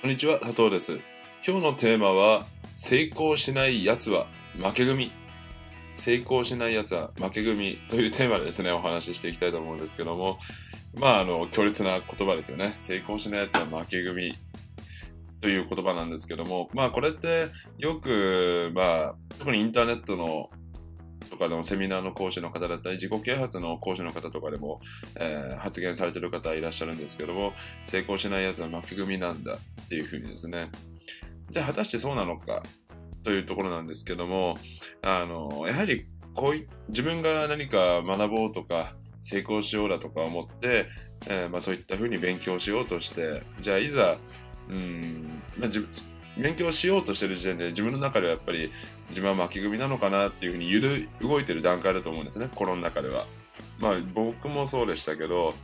こんにちは、佐藤です。今日のテーマは、成功しない奴は負け組。成功しない奴は負け組というテーマでですね、お話ししていきたいと思うんですけども、まあ、あの、強烈な言葉ですよね。成功しない奴は負け組という言葉なんですけども、まあ、これってよく、まあ、特にインターネットのとかのセミナーの講師の方だったり、自己啓発の講師の方とかでも、えー、発言されてる方いらっしゃるんですけども、成功しないやつは負け組なんだっていうふうにですね。じゃあ果たしてそうなのかというところなんですけども、あの、やはりこうい自分が何か学ぼうとか、成功しようだとか思って、えー、まあ、そういったふうに勉強しようとして、じゃあいざ、うん、まあ、自分勉強しようとしてる時点で自分の中ではやっぱり自分は負け組なのかなっていうふうにゆる動いてる段階だと思うんですね、心の中では。まあ僕もそうでしたけど、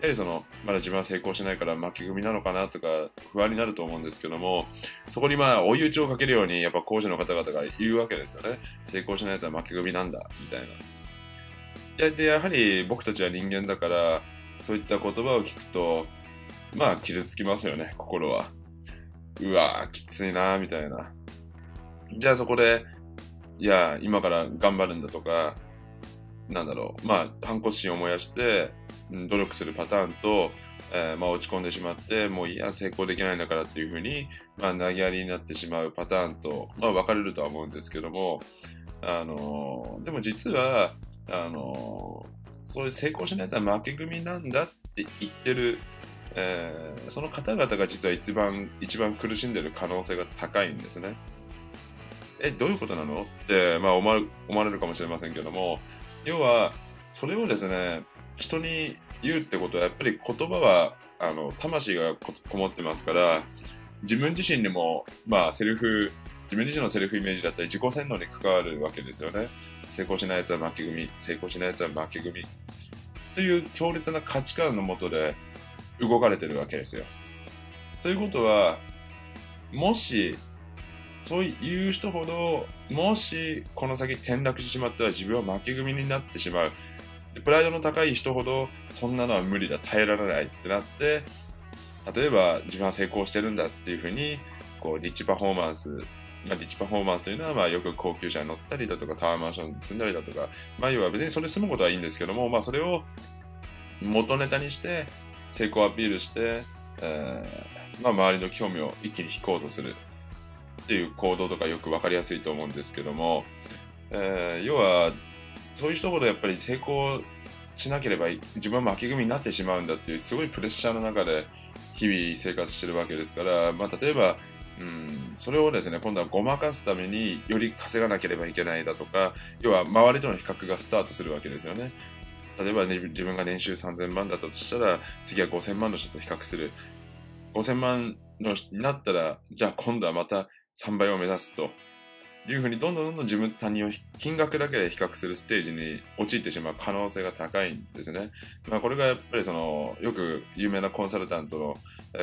やはりその、まだ自分は成功しないから負け組なのかなとか不安になると思うんですけども、そこにまあ追い打ちをかけるようにやっぱ講師の方々が言うわけですよね。成功しないやつは負け組なんだ、みたいな。で、やはり僕たちは人間だから、そういった言葉を聞くと、まあ傷つきますよね、心は。うわきついなみたいな。じゃあそこで、いや、今から頑張るんだとか、なんだろう、まあ、反骨心を燃やして、努力するパターンと、えー、まあ、落ち込んでしまって、もういや、成功できないんだからっていうふうに、まあ、投げやりになってしまうパターンと、まあ、分かれるとは思うんですけども、あのー、でも実は、あのー、そういう成功しないやつは負け組なんだって言ってるえー、その方々が実は一番一番苦しんでる可能性が高いんですね。え、どういうことなの？って、まあ、思わ思われるかもしれませんけども、要は、それをですね、人に言うってことは、やっぱり言葉は、あの、魂がこもってますから、自分自身にも、まあ、セルフ、自分自身のセルフイメージだったり、自己洗脳に関わるわけですよね。成功しない奴は負け組、成功しない奴は負け組。という強烈な価値観のもとで、動かれてるわけですよ。ということは、もし、そういう人ほど、もしこの先転落してしまったら自分は負け組になってしまう。プライドの高い人ほど、そんなのは無理だ、耐えられないってなって、例えば自分は成功してるんだっていうふうに、こう、リッチパフォーマンス、まあ、リッチパフォーマンスというのは、まあ、よく高級車に乗ったりだとか、タワーマンションに住んだりだとか、まあ、要は別にそれ住むことはいいんですけども、まあ、それを元ネタにして、成功アピールして、えー、まあ、周りの興味を一気に引こうとするっていう行動とかよく分かりやすいと思うんですけども、えー、要はそういう人ほどやっぱり成功しなければ自分は負け組になってしまうんだっていうすごいプレッシャーの中で日々生活してるわけですから、まあ、例えばうん、それをですね、今度はごまかすためにより稼がなければいけないだとか、要は周りとの比較がスタートするわけですよね。例えば、ね、自分が年収3000万だったとしたら、次は5000万の人と比較する。5000万のになったら、じゃあ今度はまた3倍を目指すと。いうふうにどんどんどんどん自分と他人を金額だけで比較するステージに陥ってしまう可能性が高いんですね。まあ、これがやっぱりそのよく有名なコンサルタントの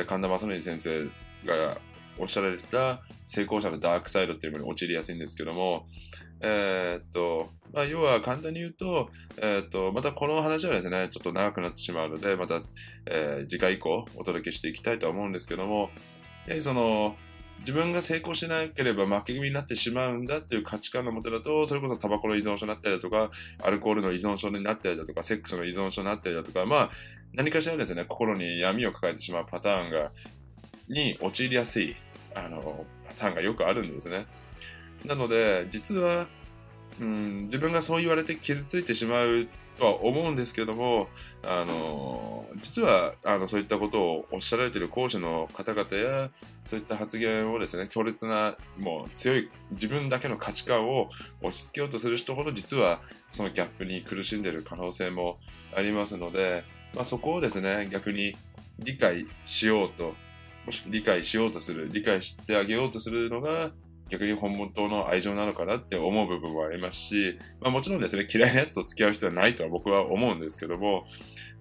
神田正則先生がおっしゃられた成功者のダークサイドっていうものに陥りやすいんですけども、えー、っと、まあ、要は簡単に言うと、えー、っと、またこの話はですね、ちょっと長くなってしまうので、また、えー、次回以降お届けしていきたいと思うんですけども、やはりその、自分が成功しなければ負け組になってしまうんだっていう価値観のもとだと、それこそタバコの依存症になったりだとか、アルコールの依存症になったりだとか、セックスの依存症になったりだとか、まあ、何かしらですね、心に闇を抱えてしまうパターンが、に陥りやすいあのパターンがよくあるんですね。なので、実は、うん、自分がそう言われて傷ついてしまうとは思うんですけども、あの実はあのそういったことをおっしゃられている講師の方々や、そういった発言をですね、強烈な、もう強い自分だけの価値観を押し付けようとする人ほど、実はそのギャップに苦しんでいる可能性もありますので、まあ、そこをですね、逆に理解しようと理解しようとする、理解してあげようとするのが、逆に本当の愛情なのかなって思う部分もありますし、まあ、もちろんですね、嫌いなやつと付き合う必要はないとは僕は思うんですけども、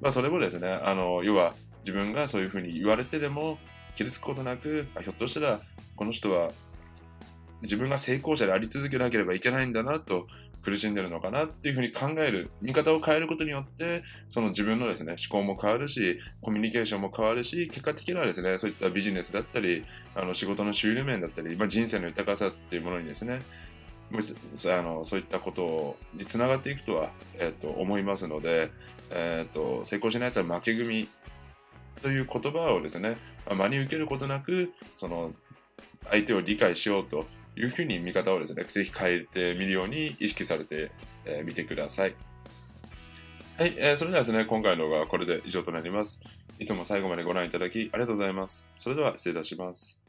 まあ、それもですね、あの、要は自分がそういうふうに言われてでも、傷つくことなく、ひょっとしたら、この人は自分が成功者であり続けなければいけないんだなと苦しんでるのかなっていうふうに考える、見方を変えることによって、その自分のですね、思考も変わるし、コミュニケーションも変わるし、結果的にはですね、そういったビジネスだったり、あの仕事の収入面だったり、まあ、人生の豊かさっていうものにですね、あのそういったことにつながっていくとは、えー、と思いますので、えーと、成功しないやつは負け組という言葉をですね、真に受けることなく、その相手を理解しようというふうに見方をですね、ぜひ変えてみるように意識されてみ、えー、てください。はい、えー、それではですね、今回の動画はこれで以上となります。いつも最後までご覧いただきありがとうございます。それでは失礼いたします。